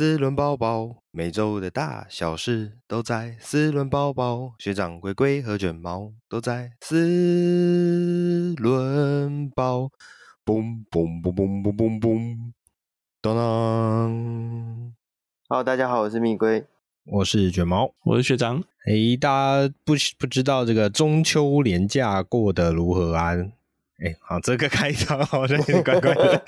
四轮包包，每周的大小事都在四轮包包。学长龟龟和卷毛都在四轮宝。嘣嘣嘣嘣嘣嘣嘣，当当。好，大家好，我是蜜龟，我是卷毛，我是学长。诶，大家不不知道这个中秋连假过得如何啊？哎，好，这个开场好像有点怪怪的。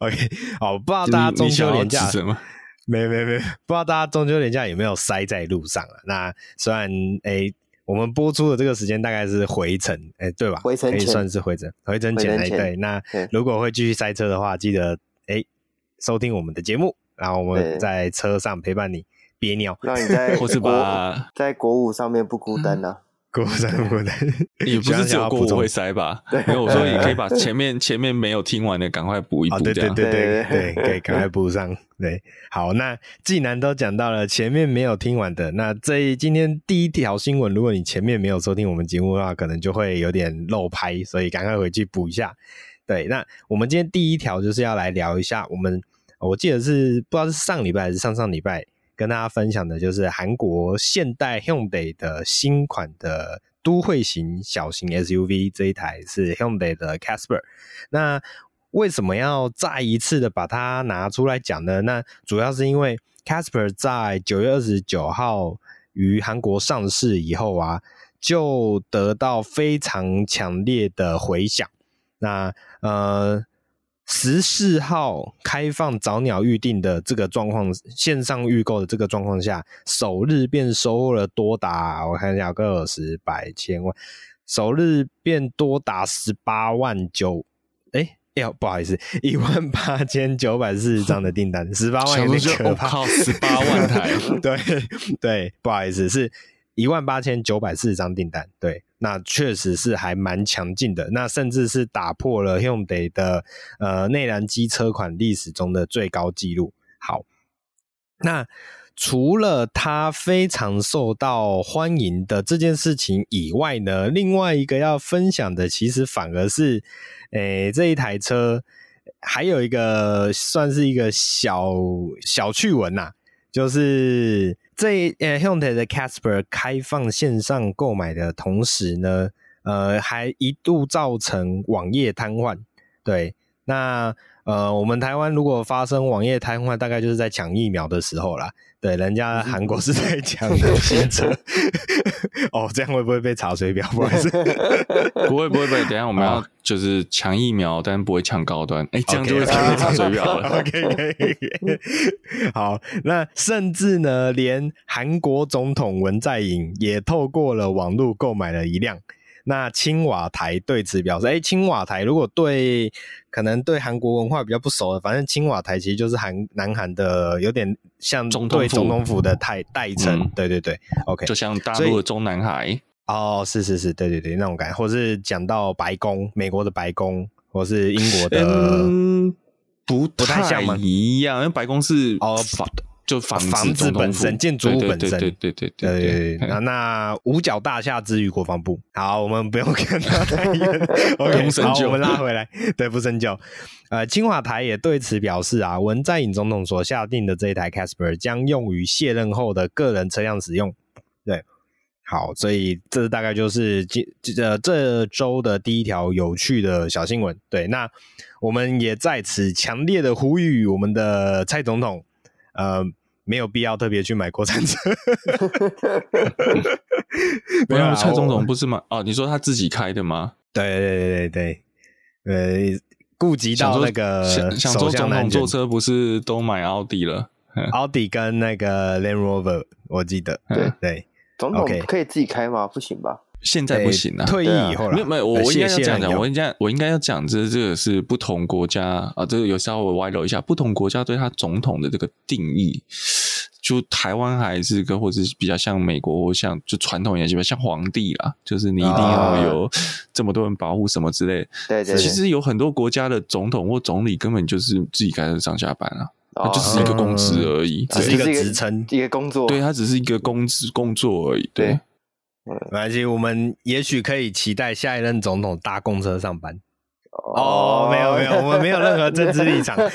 OK，好，不知道大家中秋连假什么？没没没，不知道大家中秋连假有没有塞在路上啊？那虽然哎，我们播出的这个时间大概是回程，哎，对吧？回程可以算是回程，回程前哎，对。那如果会继续塞车的话，记得哎收听我们的节目，然后我们在车上陪伴你憋尿，让你在或是把在国五上面不孤单呢、啊。过山过山，也不是只有过五会塞吧？没有，我说你可以把 前面前面没有听完的赶快补一补，这样。对对对对对，可以赶快补上。对，好，那既然都讲到了前面没有听完的，那这今天第一条新闻，如果你前面没有收听我们节目的话，可能就会有点漏拍，所以赶快回去补一下。对，那我们今天第一条就是要来聊一下，我们我记得是不知道是上礼拜还是上上礼拜。跟大家分享的就是韩国现代 Hyundai 的新款的都会型小型 SUV，这一台是 Hyundai 的 Casper。那为什么要再一次的把它拿出来讲呢？那主要是因为 Casper 在九月二十九号于韩国上市以后啊，就得到非常强烈的回响。那呃。十四号开放早鸟预定的这个状况，线上预购的这个状况下，首日便收获了多达，我看一下，个十百千万，首日便多达十八万九，哎，哎，不好意思，一万八千九百四十张的订单，十八万有点可怕，十八万台，对对，不好意思，是一万八千九百四十张订单，对。那确实是还蛮强劲的，那甚至是打破了 Hyundai 的呃内燃机车款历史中的最高纪录。好，那除了它非常受到欢迎的这件事情以外呢，另外一个要分享的，其实反而是，诶、这一台车还有一个算是一个小小趣闻呐、就是。这呃，Hyundai 的 Casper 开放线上购买的同时呢，呃，还一度造成网页瘫痪。对，那呃，我们台湾如果发生网页瘫痪，大概就是在抢疫苗的时候啦。对，人家韩国是在讲的新车。哦，这样会不会被查水表？不好意思，不会，不会，不会。等一下我们要就是抢疫苗，但不会抢高端。哎，这样就会被查水表了。OK，可以。好，那甚至呢，连韩国总统文在寅也透过了网络购买了一辆。那青瓦台对此表示：“哎，青瓦台如果对可能对韩国文化比较不熟的，反正青瓦台其实就是韩南韩的有点像对总统府的代代称。嗯、对对对，OK，就像大陆的中南海。哦，是是是，对对对，那种感觉，或是讲到白宫，美国的白宫，或是英国的，嗯、不不太？一样，因为白宫是哦。就房子，房子本身，建筑物本身，对对对对对对。那那五角大厦之于国防部。好，我们不用看他太远。OK，好，我们拉回来。对，不深究。呃，青瓦台也对此表示啊，文在寅总统所下定的这一台 Casper 将用于卸任后的个人车辆使用。对，好，所以这大概就是这这这周的第一条有趣的小新闻。对，那我们也在此强烈的呼吁我们的蔡总统，呃。没有必要特别去买国产车。没有，蔡总统不是吗？哦，你说他自己开的吗？对对对对对，呃，顾及到那个想想说总统坐车不是都买奥迪了？奥迪跟那个 Land Rover，我记得。对对，总统可以自己开吗？不行吧？现在不行了，退役以后了。没有没有，我应该要这样讲，我应该我应该要讲，这这个是不同国家啊，这个有稍微歪楼一下，不同国家对他总统的这个定义，就台湾还是跟或者是比较像美国或像就传统一点，基本像皇帝啦，就是你一定要有这么多人保护什么之类。对对，其实有很多国家的总统或总理根本就是自己开始上下班啊，它就是一个公职而已，只是一个职称，一个工作，对他只是一个公职工作而已，对。没关系，我们也许可以期待下一任总统搭公车上班。哦，没有没有，我们没有任何政治立场。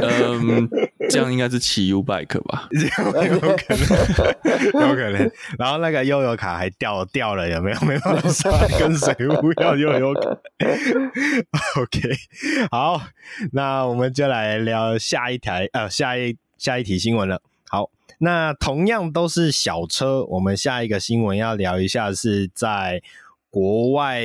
嗯、这样应该是骑 U bike 吧？有可能，有可能。然后那个悠游卡还掉掉了，有没有？没办法上来跟谁互要悠游卡。OK，好，那我们就来聊下一台呃，下一下一题新闻了。好，那同样都是小车，我们下一个新闻要聊一下是在国外。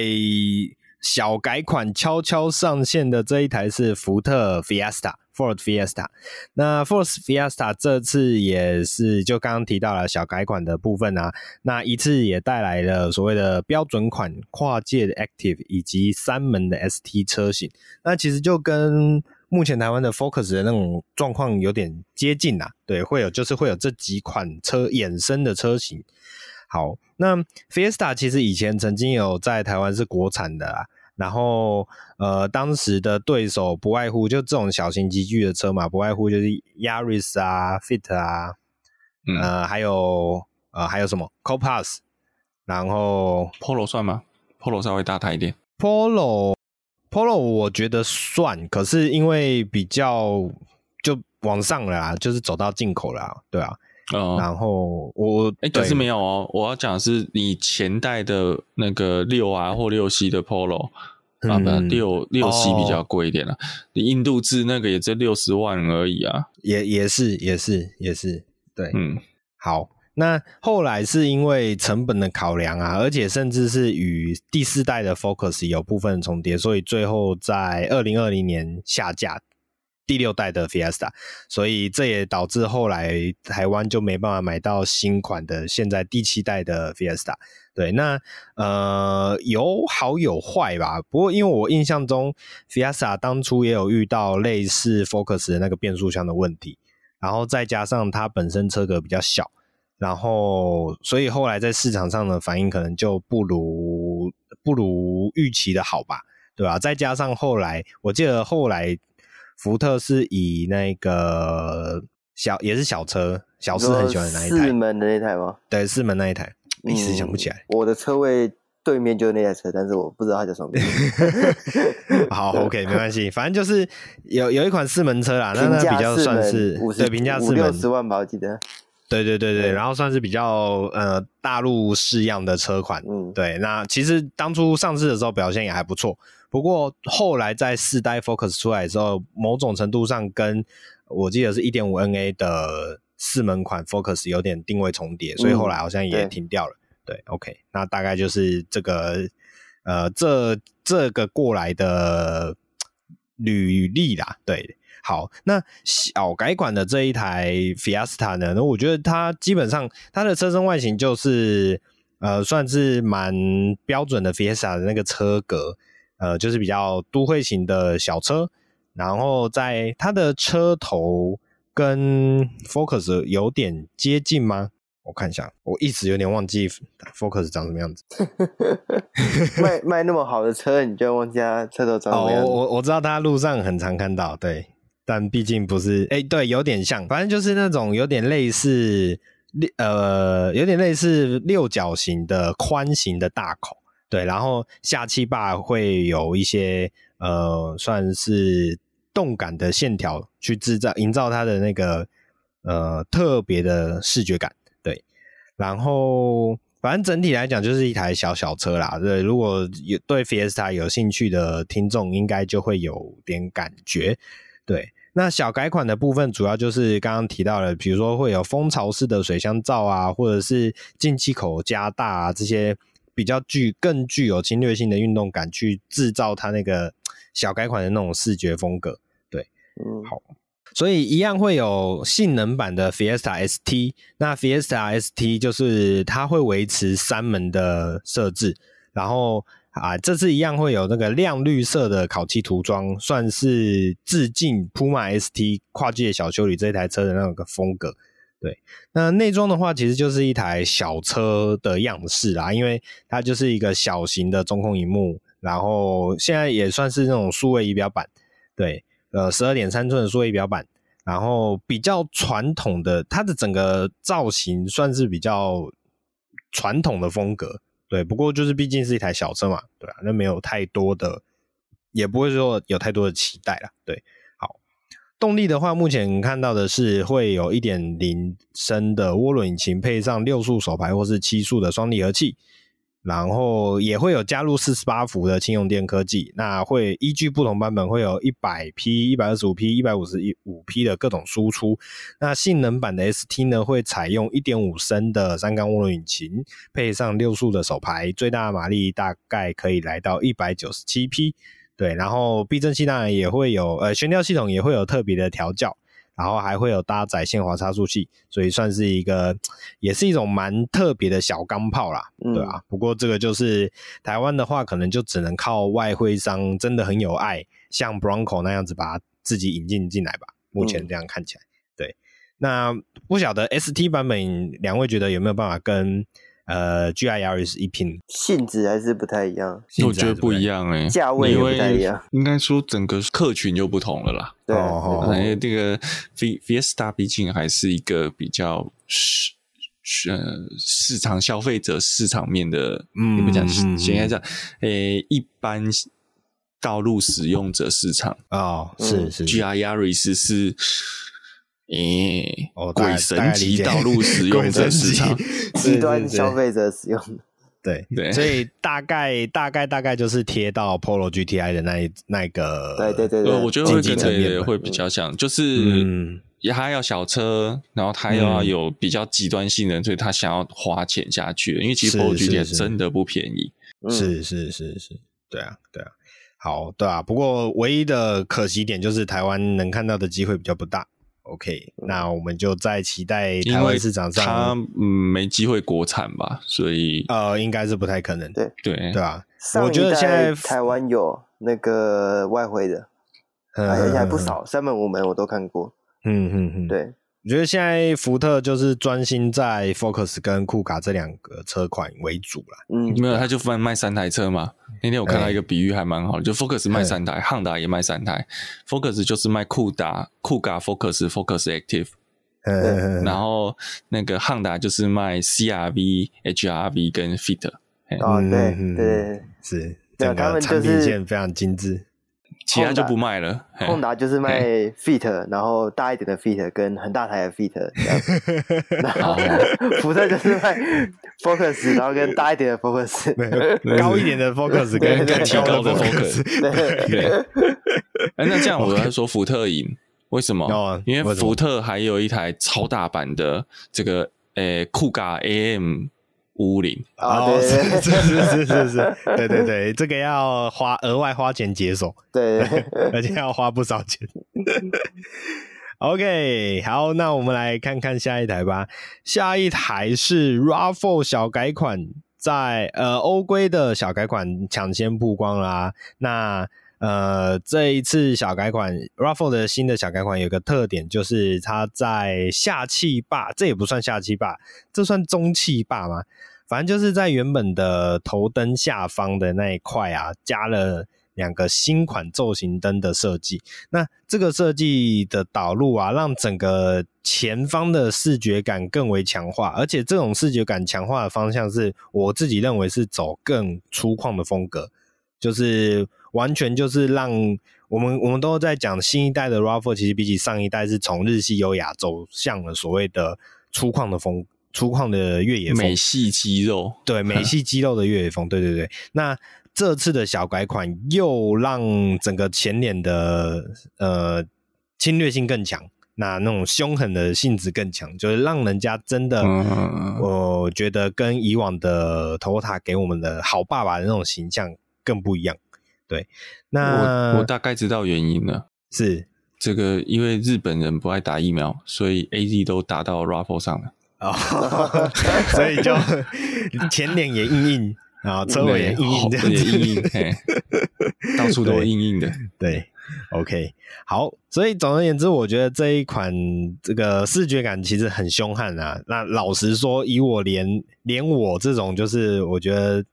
小改款悄悄上线的这一台是福特 Fiesta，Ford Fiesta。那 Ford Fiesta 这次也是就刚刚提到了小改款的部分啊，那一次也带来了所谓的标准款跨界的 Active 以及三门的 ST 车型。那其实就跟目前台湾的 Focus 的那种状况有点接近啊，对，会有就是会有这几款车衍生的车型。好，那 Fiesta 其实以前曾经有在台湾是国产的啊。然后，呃，当时的对手不外乎就这种小型级距的车嘛，不外乎就是 Yaris 啊、Fit 啊，嗯、呃，还有呃，还有什么 Copas，然后 Polo 算吗？Polo 稍微大台一点。Polo，Polo 我觉得算，可是因为比较就往上了啦，就是走到进口了啦，对啊。嗯，然后我哎，可是没有哦。我要讲的是你前代的那个六 R 或六 C 的 Polo、嗯、啊，不，六六 C 比较贵一点了、啊。你、哦、印度制那个也只六十万而已啊，也也是也是也是对，嗯，好。那后来是因为成本的考量啊，而且甚至是与第四代的 Focus 有部分重叠，所以最后在二零二零年下架。第六代的 Fiesta，所以这也导致后来台湾就没办法买到新款的现在第七代的 Fiesta。对，那呃有好有坏吧。不过因为我印象中 Fiesta 当初也有遇到类似 Focus 的那个变速箱的问题，然后再加上它本身车格比较小，然后所以后来在市场上的反应可能就不如不如预期的好吧，对吧？再加上后来我记得后来。福特是以那个小也是小车，小四很喜欢的那一台，四门的那台吗？对，四门那一台，一时想不起来。嗯、我的车位对面就是那台车，但是我不知道它叫什么名字。好，OK，没关系，反正就是有有一款四门车啦，那那比较算是对平价四门，五六十万吧，我记得。对对对对，然后算是比较呃大陆式样的车款。嗯，对，那其实当初上市的时候表现也还不错。不过后来在四代 Focus 出来的时候，某种程度上跟我记得是一点五 NA 的四门款 Focus 有点定位重叠，所以后来好像也停掉了。嗯、对，对，OK，那大概就是这个呃这这个过来的履历啦。对，好，那小改款的这一台 Fiesta 呢，那我觉得它基本上它的车身外形就是呃算是蛮标准的 Fiesta 的那个车格。呃，就是比较都会型的小车，然后在它的车头跟 Focus 有点接近吗？我看一下，我一直有点忘记 Focus 长什么样子。卖卖那么好的车，你就忘记它车头长什么样子？哦，我我知道它路上很常看到，对，但毕竟不是，哎，对，有点像，反正就是那种有点类似，呃，有点类似六角形的宽型的大口。对，然后下气坝会有一些呃，算是动感的线条去制造、营造它的那个呃特别的视觉感。对，然后反正整体来讲就是一台小小车啦。对，如果有对 Fiesta 有兴趣的听众，应该就会有点感觉。对，那小改款的部分主要就是刚刚提到的，比如说会有蜂巢式的水箱罩啊，或者是进气口加大啊这些。比较具更具有侵略性的运动感，去制造它那个小改款的那种视觉风格，对，嗯，好，所以一样会有性能版的 Fiesta ST，那 Fiesta ST 就是它会维持三门的设置，然后啊，这次一样会有那个亮绿色的烤漆涂装，算是致敬 Puma ST 跨界小休旅这台车的那个风格。对，那内装的话，其实就是一台小车的样式啦，因为它就是一个小型的中控荧幕，然后现在也算是那种数位仪表板，对，呃，十二点三寸的数位仪表板，然后比较传统的，它的整个造型算是比较传统的风格，对，不过就是毕竟是一台小车嘛，对吧，那没有太多的也不会说有太多的期待啦。对，好，动力的话，目前看到的是会有一点零升的涡轮引擎，配上六速手排或是七速的双离合器。然后也会有加入四十八伏的轻用电科技，那会依据不同版本会有一百匹、一百二十五匹、一百五十五匹的各种输出。那性能版的 ST 呢，会采用一点五升的三缸涡轮引擎，配上六速的手排，最大马力大概可以来到一百九十七匹。对，然后避震器当然也会有，呃，悬吊系统也会有特别的调教。然后还会有搭载限滑差速器，所以算是一个，也是一种蛮特别的小钢炮啦，嗯、对啊。不过这个就是台湾的话，可能就只能靠外徽商真的很有爱，像 Bronco 那样子把它自己引进进来吧。目前这样看起来，嗯、对。那不晓得 ST 版本两位觉得有没有办法跟？呃，GR Yaris 一拼，性质还是不太一样，我觉得不一样哎、欸，价位也不太一样，应该说整个客群就不同了啦。对，因为这个 Fiesta 毕竟还是一个比较市呃市场消费者市场面的，嗯，怎么讲？先来讲，诶，一般道路使用者市场。哦，是是，GR Yaris 是。诶，哦，鬼神级道路 使用者市场，极端消费者使用的，对对，所以大概大概大概就是贴到 Polo GTI 的那一那个，对对对对，我觉得会跟这个会比较像，就是也还要小车，然后他又要有比较极端性能，所以他想要花钱下去，因为其实 Polo GTI 真的不便宜，是是是是，对啊对啊，好对啊，不过唯一的可惜点就是台湾能看到的机会比较不大。OK，那我们就在期待台湾市场上，它嗯没机会国产吧，所以呃应该是不太可能。对对对吧，我觉得现在台湾有那个外汇的，而且还不少，三门五门我都看过。嗯嗯嗯，对。我觉得现在福特就是专心在 Focus 跟酷卡这两个车款为主了。嗯，没有，他就卖卖三台车嘛。那天我看到一个比喻还蛮好的，就 Focus 卖三台，汉达也卖三台。Focus 就是卖酷达、酷卡 Focus、Focus Active。嗯，然后那个汉达就是卖 CRV、HRV 跟 Fit。哦，对对，是整个产品线非常精致。其他就不卖了。宏达就是卖 Fit，然后大一点的 Fit 跟很大台的 Fit，然后福特就是卖 Focus，然后跟大一点的 Focus，高一点的 Focus 跟更提高的 Focus。对。哎，那这样我来说福特赢，为什么？因为福特还有一台超大版的这个诶酷咖 AM。五五零哦，是是是是是，对对对，这个要花额外花钱解锁，对，而且要花不少钱。OK，好，那我们来看看下一台吧。下一台是 RAV4 小改款，在呃欧规的小改款抢先曝光啦、啊。那呃这一次小改款 RAV4 的新的小改款有个特点，就是它在下气坝，这也不算下气坝，这算中气坝吗？反正就是在原本的头灯下方的那一块啊，加了两个新款造型灯的设计。那这个设计的导入啊，让整个前方的视觉感更为强化。而且这种视觉感强化的方向，是我自己认为是走更粗犷的风格，就是完全就是让我们我们都在讲新一代的 RAV4，其实比起上一代是从日系优雅走向了所谓的粗犷的风。粗犷的越野风，美系肌肉，对，美系肌肉的越野风，对对对。那这次的小改款又让整个前脸的呃侵略性更强，那那种凶狠的性质更强，就是让人家真的，嗯、我觉得跟以往的 Toyota 给我们的好爸爸的那种形象更不一样。对，那我我大概知道原因了，是这个，因为日本人不爱打疫苗，所以 AZ 都打到 RAV4 上了。哦，所以就前脸也硬硬啊，车尾也硬硬，这样子硬硬，到处都硬硬的。对，OK，好，所以总而言之，我觉得这一款这个视觉感其实很凶悍啊。那老实说，以我连连我这种就是我觉得，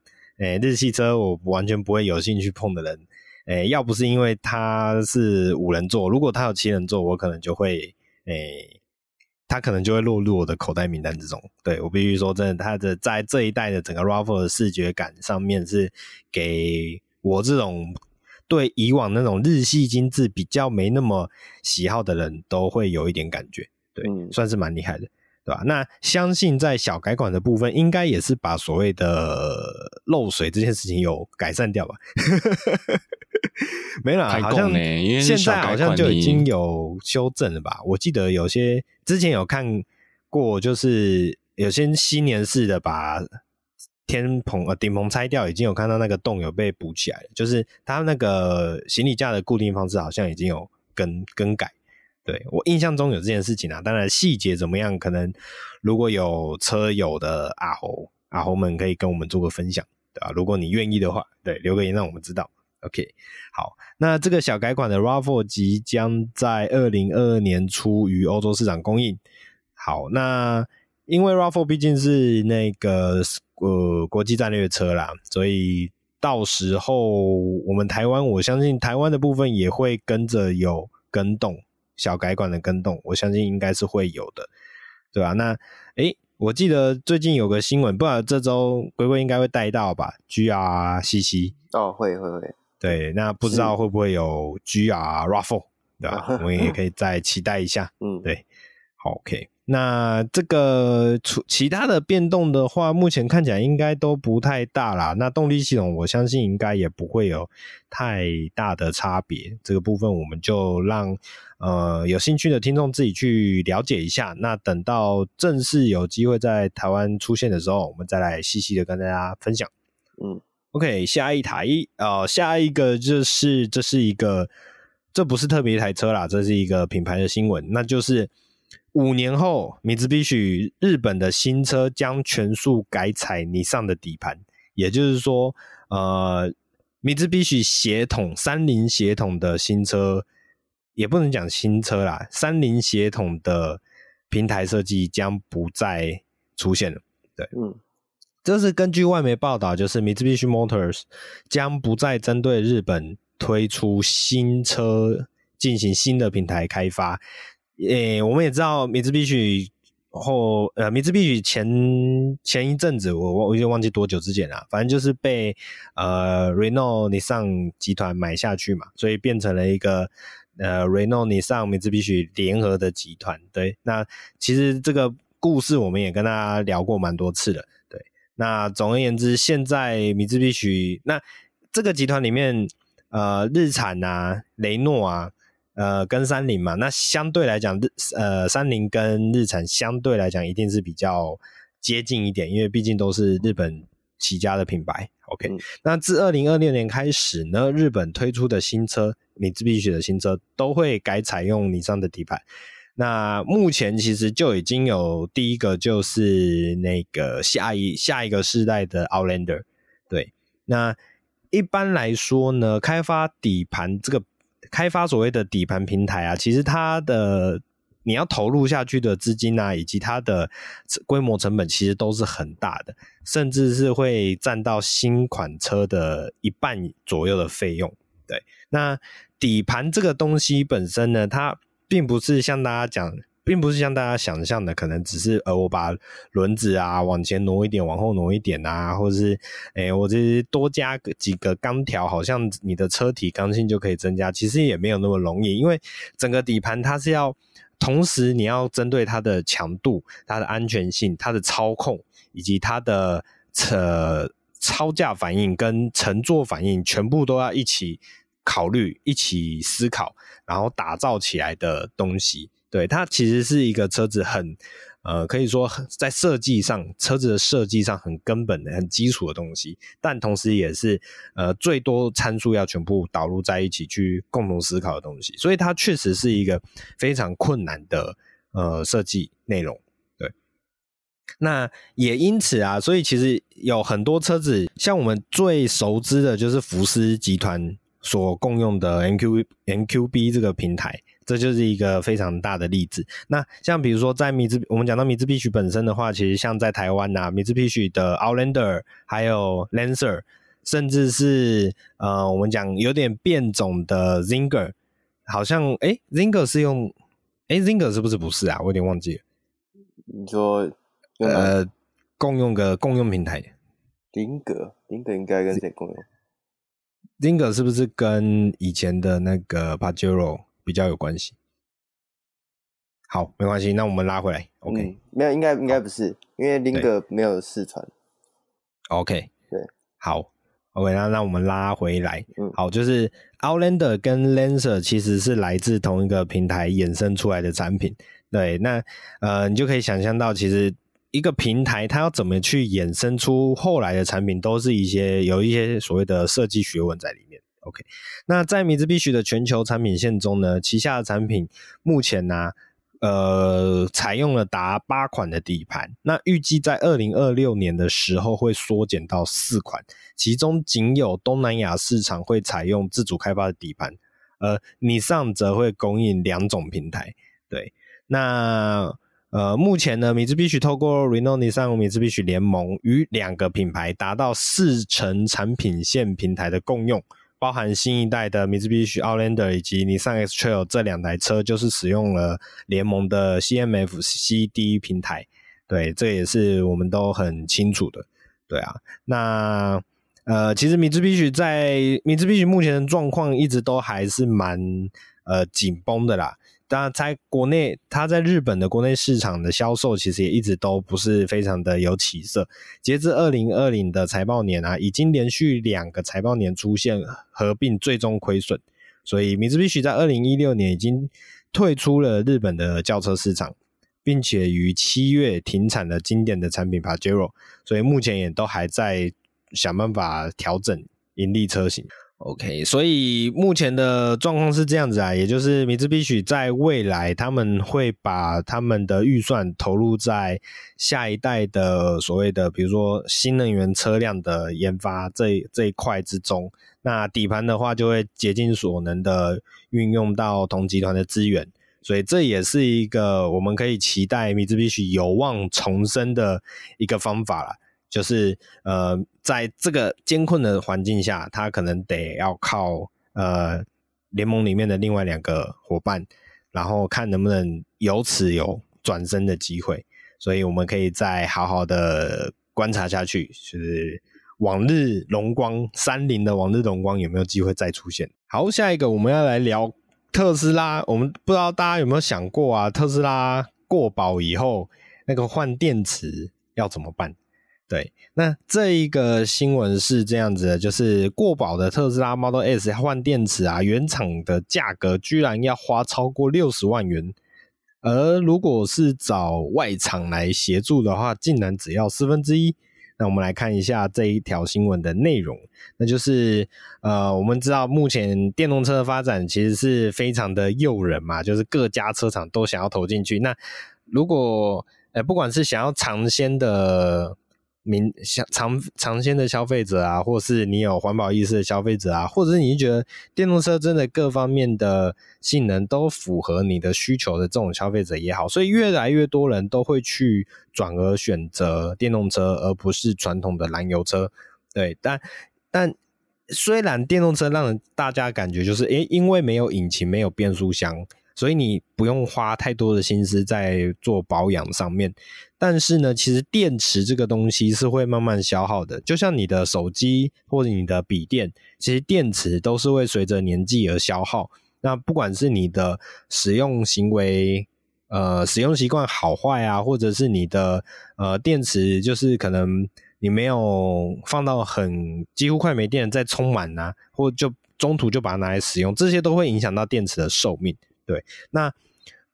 诶、欸，日系车我完全不会有兴趣碰的人，诶、欸，要不是因为它是五人座，如果它有七人座，我可能就会诶。欸他可能就会落入我的口袋名单之中。对，我必须说，真的，他的在这一代的整个 RAV4 的视觉感上面是给我这种对以往那种日系精致比较没那么喜好的人都会有一点感觉，对，嗯、算是蛮厉害的，对吧？那相信在小改款的部分，应该也是把所谓的漏水这件事情有改善掉吧？没啦，好像现在好像就已经有修正了吧？我记得有些之前有看过，就是有些新年式的把。天棚呃顶棚拆掉，已经有看到那个洞有被补起来了，就是它那个行李架的固定方式好像已经有更更改。对，我印象中有这件事情啊，当然细节怎么样，可能如果有车友的阿猴阿猴们可以跟我们做个分享，对吧？如果你愿意的话，对，留个言让我们知道。OK，好，那这个小改款的 RAV4 即将在二零二二年初于欧洲市场供应。好，那因为 RAV4 毕竟是那个。呃，国际战略车啦，所以到时候我们台湾，我相信台湾的部分也会跟着有更动，小改款的更动，我相信应该是会有的，对吧？那诶，我记得最近有个新闻，不知道这周龟龟应该会带到吧？GRCC 哦，会会会，对，那不知道会不会有 GR Raffle，对吧？我们也可以 再期待一下，嗯，对，好，OK。那这个除其他的变动的话，目前看起来应该都不太大啦。那动力系统，我相信应该也不会有太大的差别。这个部分我们就让呃有兴趣的听众自己去了解一下。那等到正式有机会在台湾出现的时候，我们再来细细的跟大家分享。嗯，OK，下一台呃，下一个就是这是一个，这不是特别一台车啦，这是一个品牌的新闻，那就是。五年后，米兹比许日本的新车将全数改采尼桑的底盘，也就是说，呃，米兹比许血统三菱协统的新车，也不能讲新车啦，三菱协统的平台设计将不再出现了。对，嗯，这是根据外媒报道，就是 Mitsubishi Motors 将不再针对日本推出新车进行新的平台开发。诶、欸，我们也知道，米兹必须后呃，米兹必须前前一阵子，我我我经忘记多久之前了，反正就是被呃 Renault Nissan 集团买下去嘛，所以变成了一个呃 Renault Nissan 米兹必须联合的集团。对，那其实这个故事我们也跟大家聊过蛮多次了。对，那总而言之，现在米兹必须那这个集团里面，呃，日产啊，雷诺啊。呃，跟三菱嘛，那相对来讲，日呃三菱跟日产相对来讲一定是比较接近一点，因为毕竟都是日本起家的品牌。OK，嗯，那自二零二六年开始呢，日本推出的新车，米兹必须的新车都会改采用尼桑的底盘。那目前其实就已经有第一个就是那个下一下一个世代的 Outlander。对，那一般来说呢，开发底盘这个。开发所谓的底盘平台啊，其实它的你要投入下去的资金啊，以及它的规模成本，其实都是很大的，甚至是会占到新款车的一半左右的费用。对，那底盘这个东西本身呢，它并不是像大家讲。并不是像大家想象的，可能只是呃，我把轮子啊往前挪一点，往后挪一点啊，或者是诶、欸，我这多加个几个钢条，好像你的车体刚性就可以增加。其实也没有那么容易，因为整个底盘它是要同时你要针对它的强度、它的安全性、它的操控以及它的车操驾反应跟乘坐反应，全部都要一起考虑、一起思考，然后打造起来的东西。对，它其实是一个车子很，呃，可以说在设计上，车子的设计上很根本的、很基础的东西，但同时也是呃最多参数要全部导入在一起去共同思考的东西，所以它确实是一个非常困难的呃设计内容。对，那也因此啊，所以其实有很多车子，像我们最熟知的就是福斯集团所共用的 MQ MQB 这个平台。这就是一个非常大的例子。那像比如说，在米兹，我们讲到米兹必须本身的话，其实像在台湾呐、啊，米兹必须的 Outlander，还有 Lancer，甚至是呃，我们讲有点变种的 Zinger，好像诶 Zinger 是用诶 Zinger 是不是不是啊？我有点忘记了。你说呃，共用个共用平台。林格，林格应该跟谁共用？Zinger 是不是跟以前的那个 Pajero 比较有关系？好，没关系，那我们拉回来。OK，、嗯、没有，应该应该不是，因为 Zinger 没有试穿。OK，对，好，OK，那那我们拉回来。嗯，好，就是 Outlander 跟 Lancer 其实是来自同一个平台衍生出来的产品。对，那呃，你就可以想象到，其实一个平台它要怎么去衍生出后来的产品，都是一些有一些所谓的设计学问在里面。OK，那在米兹必须的全球产品线中呢，旗下的产品目前呢、呃，采用了达八款的底盘，那预计在二零二六年的时候会缩减到四款，其中仅有东南亚市场会采用自主开发的底盘，而 Nissan 则会供应两种平台，对。那呃，目前呢，米兹必须透过 Renault Nissan 米兹必须联盟，与两个品牌达到四成产品线平台的共用，包含新一代的米兹必须 Outlander 以及 Nissan X-Trail 这两台车，就是使用了联盟的 CMF CD 平台。对，这也是我们都很清楚的。对啊，那呃，其实米兹必须在米兹必须目前的状况一直都还是蛮呃紧绷的啦。当然，在国内，它在日本的国内市场的销售其实也一直都不是非常的有起色。截至二零二零的财报年啊，已经连续两个财报年出现合并最终亏损。所以，米兹必须在二零一六年已经退出了日本的轿车市场，并且于七月停产了经典的产品 Pajero。所以，目前也都还在想办法调整盈利车型。OK，所以目前的状况是这样子啊，也就是米兹必须在未来他们会把他们的预算投入在下一代的所谓的，比如说新能源车辆的研发这这一块之中。那底盘的话，就会竭尽所能的运用到同集团的资源，所以这也是一个我们可以期待米兹必须有望重生的一个方法了。就是呃，在这个艰困的环境下，他可能得要靠呃联盟里面的另外两个伙伴，然后看能不能由此有转身的机会。所以我们可以再好好的观察下去，就是往日荣光，三菱的往日荣光有没有机会再出现？好，下一个我们要来聊特斯拉。我们不知道大家有没有想过啊，特斯拉过保以后，那个换电池要怎么办？对，那这一个新闻是这样子的，就是过保的特斯拉 Model S 换电池啊，原厂的价格居然要花超过六十万元，而如果是找外厂来协助的话，竟然只要四分之一。那我们来看一下这一条新闻的内容，那就是呃，我们知道目前电动车的发展其实是非常的诱人嘛，就是各家车厂都想要投进去。那如果呃，不管是想要尝鲜的。民想尝尝鲜的消费者啊，或是你有环保意识的消费者啊，或者是你觉得电动车真的各方面的性能都符合你的需求的这种消费者也好，所以越来越多人都会去转而选择电动车，而不是传统的燃油车。对，但但虽然电动车让大家感觉就是，诶，因为没有引擎，没有变速箱。所以你不用花太多的心思在做保养上面，但是呢，其实电池这个东西是会慢慢消耗的，就像你的手机或者你的笔电，其实电池都是会随着年纪而消耗。那不管是你的使用行为，呃，使用习惯好坏啊，或者是你的呃电池，就是可能你没有放到很几乎快没电再充满啊，或就中途就把它拿来使用，这些都会影响到电池的寿命。对，那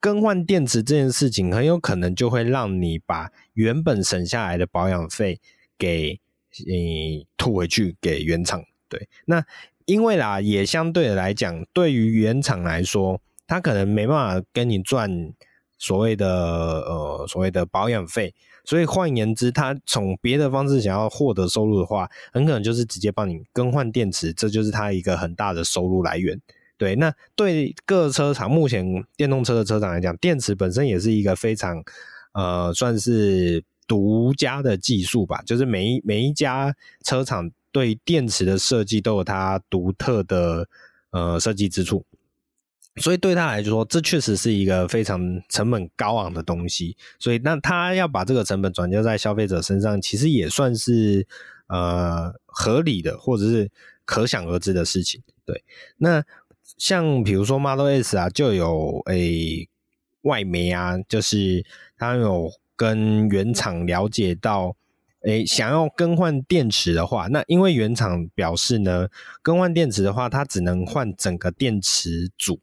更换电池这件事情很有可能就会让你把原本省下来的保养费给你吐回去给原厂。对，那因为啦，也相对的来讲，对于原厂来说，他可能没办法跟你赚所谓的呃所谓的保养费，所以换言之，他从别的方式想要获得收入的话，很可能就是直接帮你更换电池，这就是他一个很大的收入来源。对，那对各车厂目前电动车的车厂来讲，电池本身也是一个非常呃算是独家的技术吧。就是每一每一家车厂对电池的设计都有它独特的呃设计之处，所以对他来说，这确实是一个非常成本高昂的东西。所以那他要把这个成本转嫁在消费者身上，其实也算是呃合理的，或者是。可想而知的事情。对，那像比如说 Model S 啊，就有诶、外媒啊，就是他有跟原厂了解到，诶、想要更换电池的话，那因为原厂表示呢，更换电池的话，它只能换整个电池组，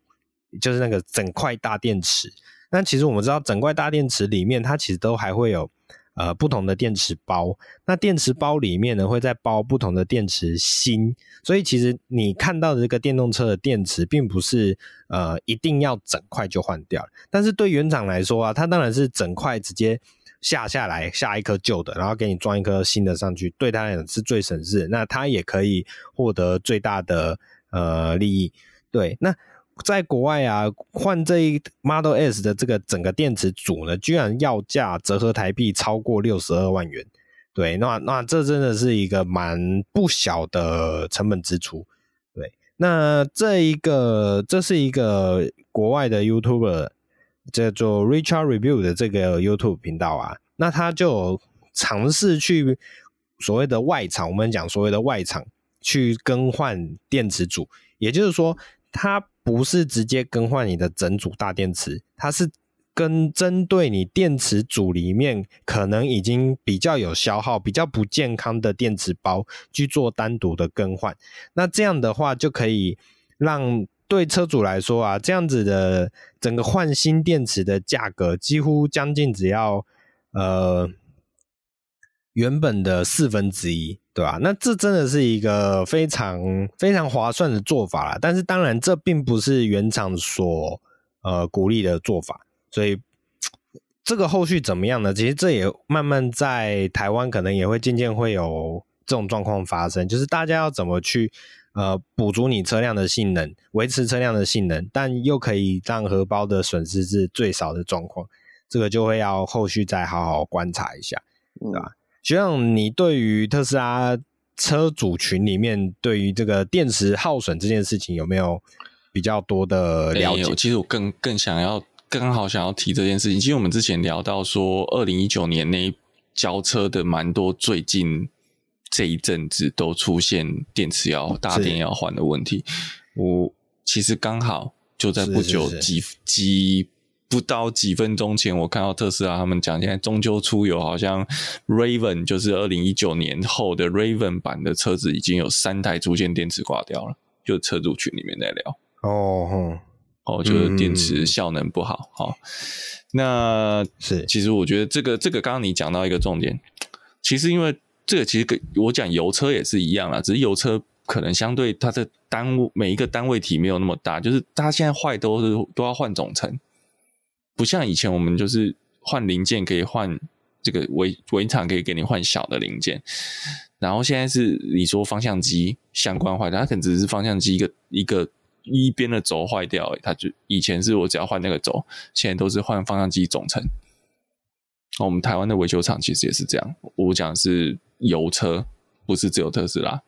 就是那个整块大电池。那其实我们知道，整块大电池里面，它其实都还会有呃不同的电池包。那电池包里面呢，会再包不同的电池芯。所以其实你看到的这个电动车的电池，并不是呃一定要整块就换掉。但是对原厂来说啊，它当然是整块直接下下来，下一颗旧的，然后给你装一颗新的上去，对它来讲是最省事。那它也可以获得最大的呃利益。对，那。在国外啊，换这一 Model S 的这个整个电池组呢，居然要价折合台币超过六十二万元。对，那那这真的是一个蛮不小的成本支出。对，那这一个这是一个国外的 YouTuber 叫做 Richard Review 的这个 YouTube 频道啊，那他就尝试去所谓的外厂，我们讲所谓的外厂去更换电池组，也就是说他。不是直接更换你的整组大电池，它是跟针对你电池组里面可能已经比较有消耗、比较不健康的电池包去做单独的更换。那这样的话，就可以让对车主来说啊，这样子的整个换新电池的价格几乎将近只要呃原本的四分之一。对吧？那这真的是一个非常非常划算的做法啦。但是当然，这并不是原厂所呃鼓励的做法。所以这个后续怎么样呢？其实这也慢慢在台湾可能也会渐渐会有这种状况发生，就是大家要怎么去呃补足你车辆的性能，维持车辆的性能，但又可以让荷包的损失是最少的状况。这个就会要后续再好好观察一下，对吧？学长，你对于特斯拉车主群里面对于这个电池耗损这件事情有没有比较多的了解？其实我更更想要，刚好想要提这件事情。其实我们之前聊到说，二零一九年那交车的蛮多，最近这一阵子都出现电池要大电要换的问题。我其实刚好就在不久几几。不到几分钟前，我看到特斯拉他们讲，现在中秋出游，好像 Raven 就是二零一九年后的 Raven 版的车子，已经有三台出现电池挂掉了。就车主群里面在聊哦，哦，哦，就是电池效能不好。好、嗯哦，那是其实我觉得这个这个刚刚你讲到一个重点，其实因为这个其实跟我讲油车也是一样啦，只是油车可能相对它的单位每一个单位体没有那么大，就是它现在坏都是都要换总成。不像以前，我们就是换零件可以换这个维维厂可以给你换小的零件，然后现在是你说方向机相关坏掉，它可能只是方向机一个一个一边的轴坏掉，它就以前是我只要换那个轴，现在都是换方向机总成。我们台湾的维修厂其实也是这样，我讲是油车，不是只有特斯拉。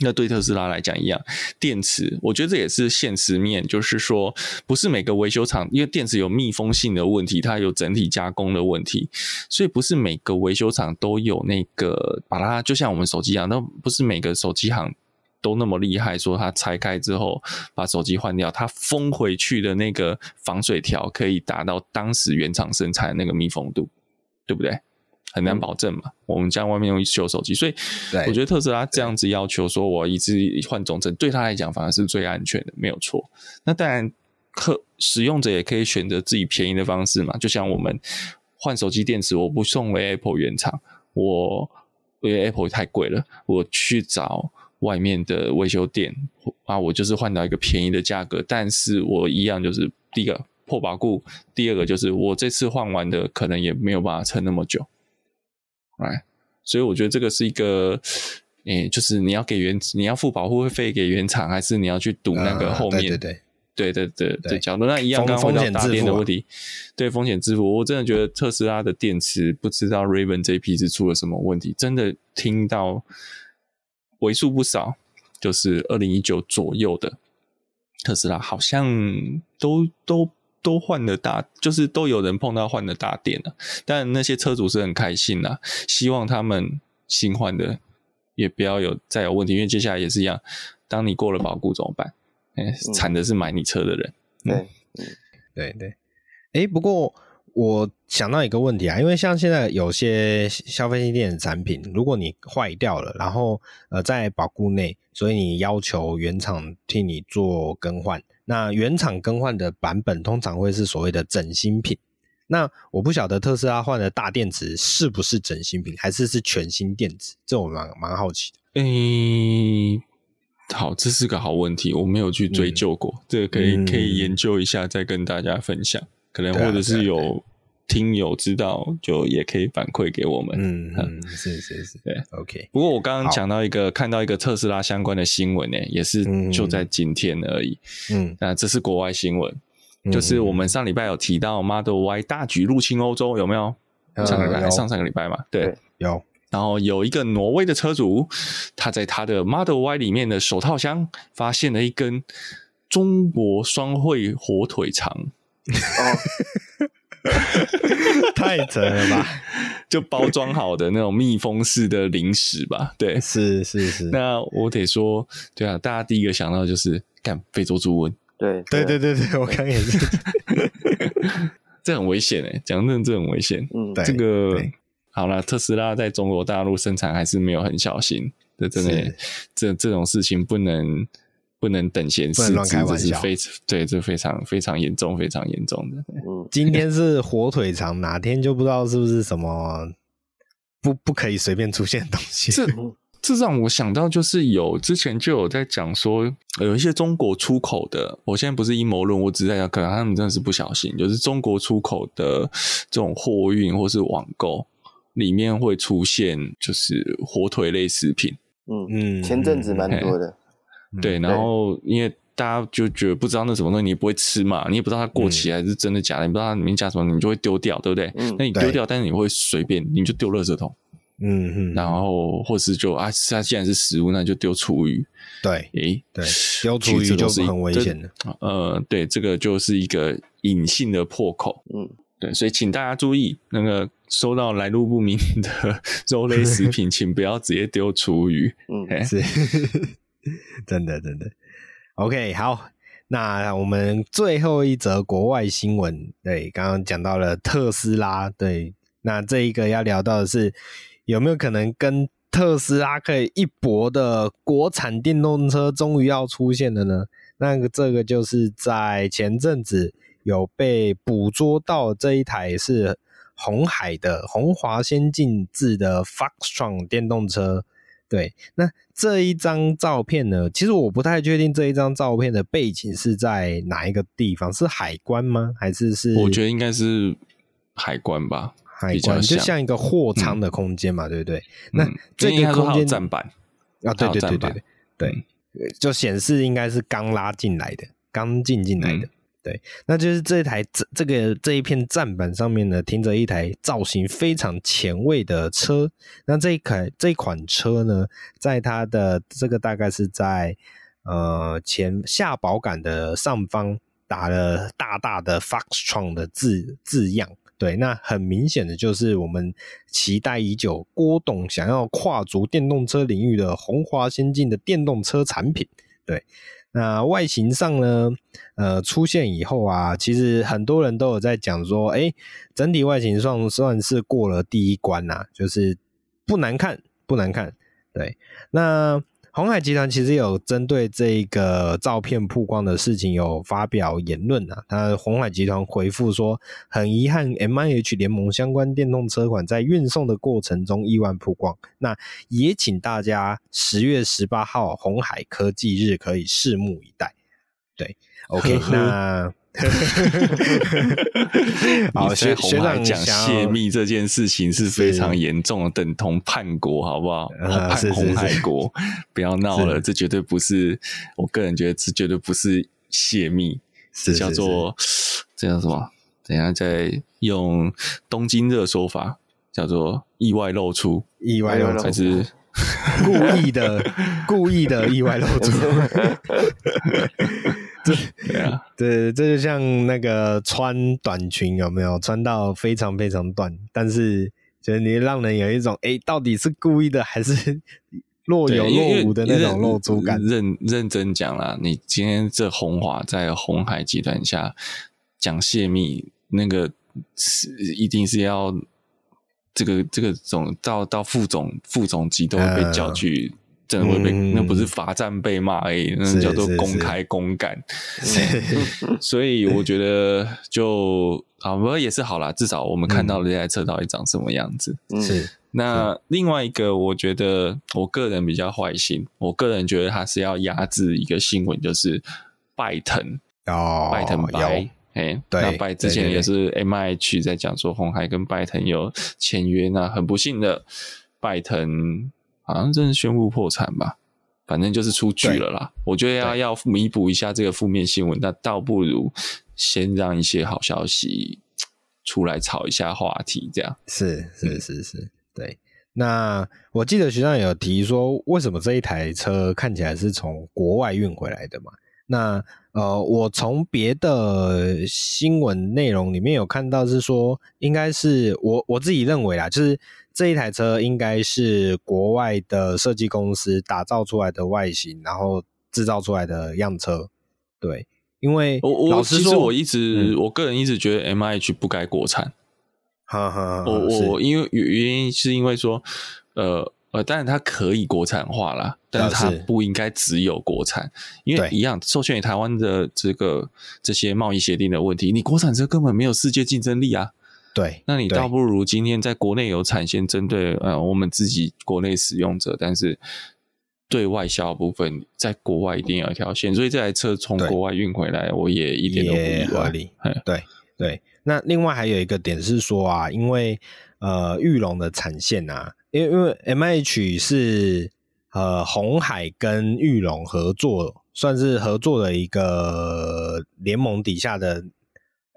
那对特斯拉来讲一样，电池，我觉得这也是现实面，就是说，不是每个维修厂，因为电池有密封性的问题，它有整体加工的问题，所以不是每个维修厂都有那个把它，就像我们手机一样，那不是每个手机行都那么厉害，说它拆开之后把手机换掉，它封回去的那个防水条可以达到当时原厂生产那个密封度，对不对？很难保证嘛，嗯、我们家外面用修手机，所以我觉得特斯拉这样子要求说，我一次换总成，对他来讲反而是最安全的，没有错。那当然，客使用者也可以选择自己便宜的方式嘛，就像我们换手机电池，我不送回 Apple 原厂，我因为 Apple 太贵了，我去找外面的维修店啊，我就是换到一个便宜的价格，但是我一样就是第一个破保固，第二个就是我这次换完的可能也没有办法撑那么久。哎，所以我觉得这个是一个，诶、欸，就是你要给原，你要付保护费给原厂，还是你要去赌那个后面？呃、对对对对对对，角度那一样，刚刚回到大电的问题，对风险支付。我真的觉得特斯拉的电池，不知道 Raven 这一批是出了什么问题，真的听到为数不少，就是二零一九左右的特斯拉，好像都都。都换了大，就是都有人碰到换了大电了，但那些车主是很开心呐，希望他们新换的也不要有再有问题，因为接下来也是一样，当你过了保固怎么办？哎、欸，惨的是买你车的人。对，嗯，对对。哎，不过我想到一个问题啊，因为像现在有些消费性电子产品，如果你坏掉了，然后呃在保固内，所以你要求原厂替你做更换，那原厂更换的版本通常会是所谓的整新品。那我不晓得特斯拉换的大电池是不是整新品，还是是全新电池？这我蛮蛮好奇的。诶，好，这是个好问题，我没有去追究过，嗯、这个可以、嗯、可以研究一下，再跟大家分享。可能或者是有听友知道，就也可以反馈给我们。嗯 嗯，是是是，对，OK。不过我刚刚讲到一个，看到一个特斯拉相关的新闻呢，也是就在今天而已。嗯，那这是国外新闻。就是我们上礼拜有提到 Model Y 大举入侵欧洲，有没有？上个礼拜上上个礼拜嘛？对，有。然后有一个挪威的车主，他在他的 Model Y 里面的手套箱发现了一根中国双汇火腿肠，哦，太扯了吧？就包装好的那种密封式的零食吧？对，是是是。那我得说，对啊，大家第一个想到就是干非洲猪瘟。对对对对对，我刚也是，这很危险诶，讲真的，这很危险。嗯，这个好了，特斯拉在中国大陆生产还是没有很小心，这真的，这这种事情不能不能等闲视之，这是非对，这非常非常严重，非常严重的。嗯，今天是火腿肠，哪天就不知道是不是什么不不可以随便出现的东西。这让我想到，就是有之前就有在讲说，有一些中国出口的，我现在不是阴谋论，我只是在讲，可能他们真的是不小心，就是中国出口的这种货运或是网购里面会出现，就是火腿类食品。嗯嗯，前阵子蛮多的。对，然后因为大家就觉得不知道那什么东西，你也不会吃嘛，你也不知道它过期还是真的假的，嗯、你不知道它里面加什么，你就会丢掉，对不对？嗯，那你丢掉，但是你会随便，你就丢垃圾桶。嗯嗯，然后或是就啊，它既然是食物，那就丢厨余。对，诶，对，丢厨余就是很危险的。呃，对，这个就是一个隐性的破口。嗯，对，所以请大家注意，那个收到来路不明的 肉类食品，请不要直接丢厨余。嗯，是，真的真的。OK，好，那我们最后一则国外新闻，对，刚刚讲到了特斯拉，对，那这一个要聊到的是。有没有可能跟特斯拉可以一搏的国产电动车终于要出现了呢？那个这个就是在前阵子有被捕捉到这一台是红海的红华先进制的 Foxtron 电动车。对，那这一张照片呢？其实我不太确定这一张照片的背景是在哪一个地方，是海关吗？还是是？我觉得应该是海关吧。海关就像一个货仓的空间嘛，嗯、对不对？那这个空间站板啊，对对对对对对，就显示应该是刚拉进来的，刚进进来的。嗯、对，那就是这台这这个这一片站板上面呢，停着一台造型非常前卫的车。那这一款这一款车呢，在它的这个大概是在呃前下保杆的上方打了大大的 Foxtron 的字字样。对，那很明显的就是我们期待已久，郭董想要跨足电动车领域的红华先进的电动车产品。对，那外形上呢，呃，出现以后啊，其实很多人都有在讲说，哎，整体外形上算是过了第一关呐，就是不难看，不难看。对，那。鸿海集团其实有针对这个照片曝光的事情有发表言论啊，那鸿海集团回复说，很遗憾，MIH 联盟相关电动车款在运送的过程中意外曝光，那也请大家十月十八号鸿海科技日可以拭目以待。对，OK，那。好，学学长讲泄密这件事情是非常严重的，等同叛国，好不好？叛红海国，不要闹了，这绝对不是。我个人觉得这绝对不是泄密，是叫做这叫什么？等下再用东京热说法，叫做意外露出，意外露出还是故意的，故意的意外露出。对啊，对，这就像那个穿短裙有没有穿到非常非常短，但是就是你让人有一种哎，到底是故意的还是若有若无的那种露珠感。认认真讲啦，你今天这红华在红海集团下讲泄密，那个是一定是要这个这个总到到副总副总级都会被叫去。呃真的会被、嗯、那不是罚站被骂而已，那叫做公开公干。所以我觉得就啊，不过也是好啦，至少我们看到了这台车到底长什么样子。嗯、是。那另外一个，我觉得我个人比较坏心，我个人觉得他是要压制一个新闻，就是拜腾哦，拜腾白。哎，对，那拜之前也是 MIH 在讲说红海跟拜腾有签约，那很不幸的拜腾。好像真是宣布破产吧，反正就是出局了啦。我觉得要要弥补一下这个负面新闻，那倒不如先让一些好消息出来炒一下话题，这样。是是是是，对。那我记得学长有提说，为什么这一台车看起来是从国外运回来的嘛？那呃，我从别的新闻内容里面有看到是说，应该是我我自己认为啦，就是。这一台车应该是国外的设计公司打造出来的外形，然后制造出来的样车。对，因为我我老实说其实我一直、嗯、我个人一直觉得 MIH 不该国产。哈哈，我我因为原因是因为说，呃呃，当然它可以国产化啦，但是它不应该只有国产，因为一样受限于台湾的这个这些贸易协定的问题，你国产车根本没有世界竞争力啊。对，那你倒不如今天在国内有产线针对呃我们自己国内使用者，但是对外销部分在国外一定有一条线，所以这台车从国外运回来，我也一点都不意外。对对，那另外还有一个点是说啊，因为呃玉龙的产线啊，因为因为 MIH 是呃红海跟玉龙合作，算是合作的一个联盟底下的。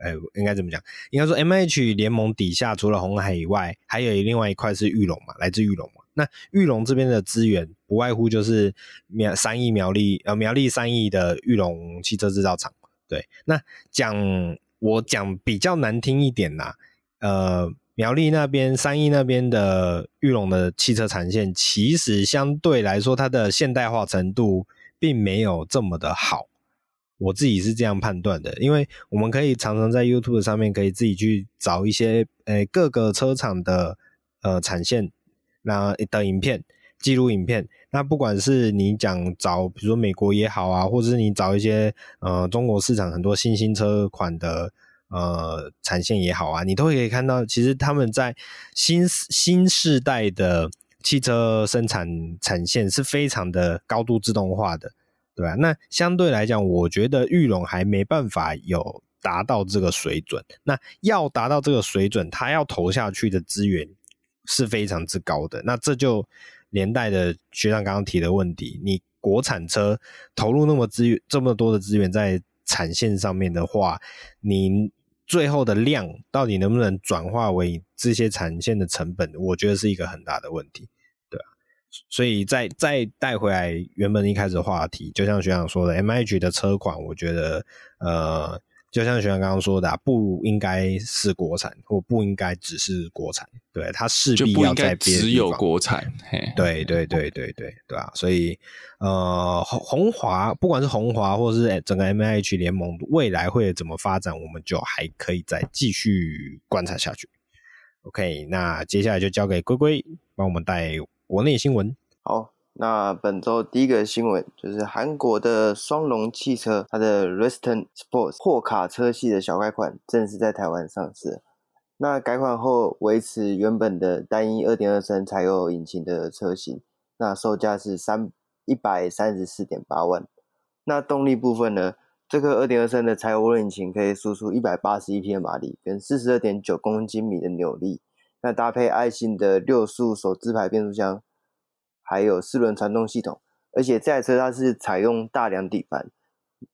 呃，应该怎么讲？应该说，M H 联盟底下除了红海以外，还有另外一块是玉龙嘛，来自玉龙嘛。那玉龙这边的资源不外乎就是苗三亿苗栗呃苗栗三亿的玉龙汽车制造厂。对，那讲我讲比较难听一点啦，呃，苗栗那边三亿那边的玉龙的汽车产线，其实相对来说它的现代化程度并没有这么的好。我自己是这样判断的，因为我们可以常常在 YouTube 上面可以自己去找一些呃各个车厂的呃产线那的影片记录影片。那不管是你讲找比如说美国也好啊，或者是你找一些呃中国市场很多新兴车款的呃产线也好啊，你都可以看到，其实他们在新新世代的汽车生产产线是非常的高度自动化的。对啊，那相对来讲，我觉得裕隆还没办法有达到这个水准。那要达到这个水准，他要投下去的资源是非常之高的。那这就连带的学长刚刚提的问题，你国产车投入那么资源这么多的资源在产线上面的话，你最后的量到底能不能转化为这些产线的成本？我觉得是一个很大的问题。所以再再带回来原本一开始的话题，就像学长说的，MIH 的车款，我觉得呃，就像学长刚刚说的，啊，不应该是国产，或不应该只是国产，对，它势必要在别只有国产，对对对对对对啊，所以呃，红华不管是红华或是整个 MIH 联盟未来会怎么发展，我们就还可以再继续观察下去。OK，那接下来就交给龟龟帮我们带。国内新闻。好，那本周第一个新闻就是韩国的双龙汽车，它的 Reston Sports 货卡车系的小改款正式在台湾上市。那改款后维持原本的单一二点二升柴油引擎的车型，那售价是三一百三十四点八万。那动力部分呢，这个二点二升的柴油引擎可以输出一百八十一匹马力，跟四十二点九公斤米的扭力。那搭配爱信的六速手自排变速箱，还有四轮传动系统，而且这台车它是采用大梁底盘，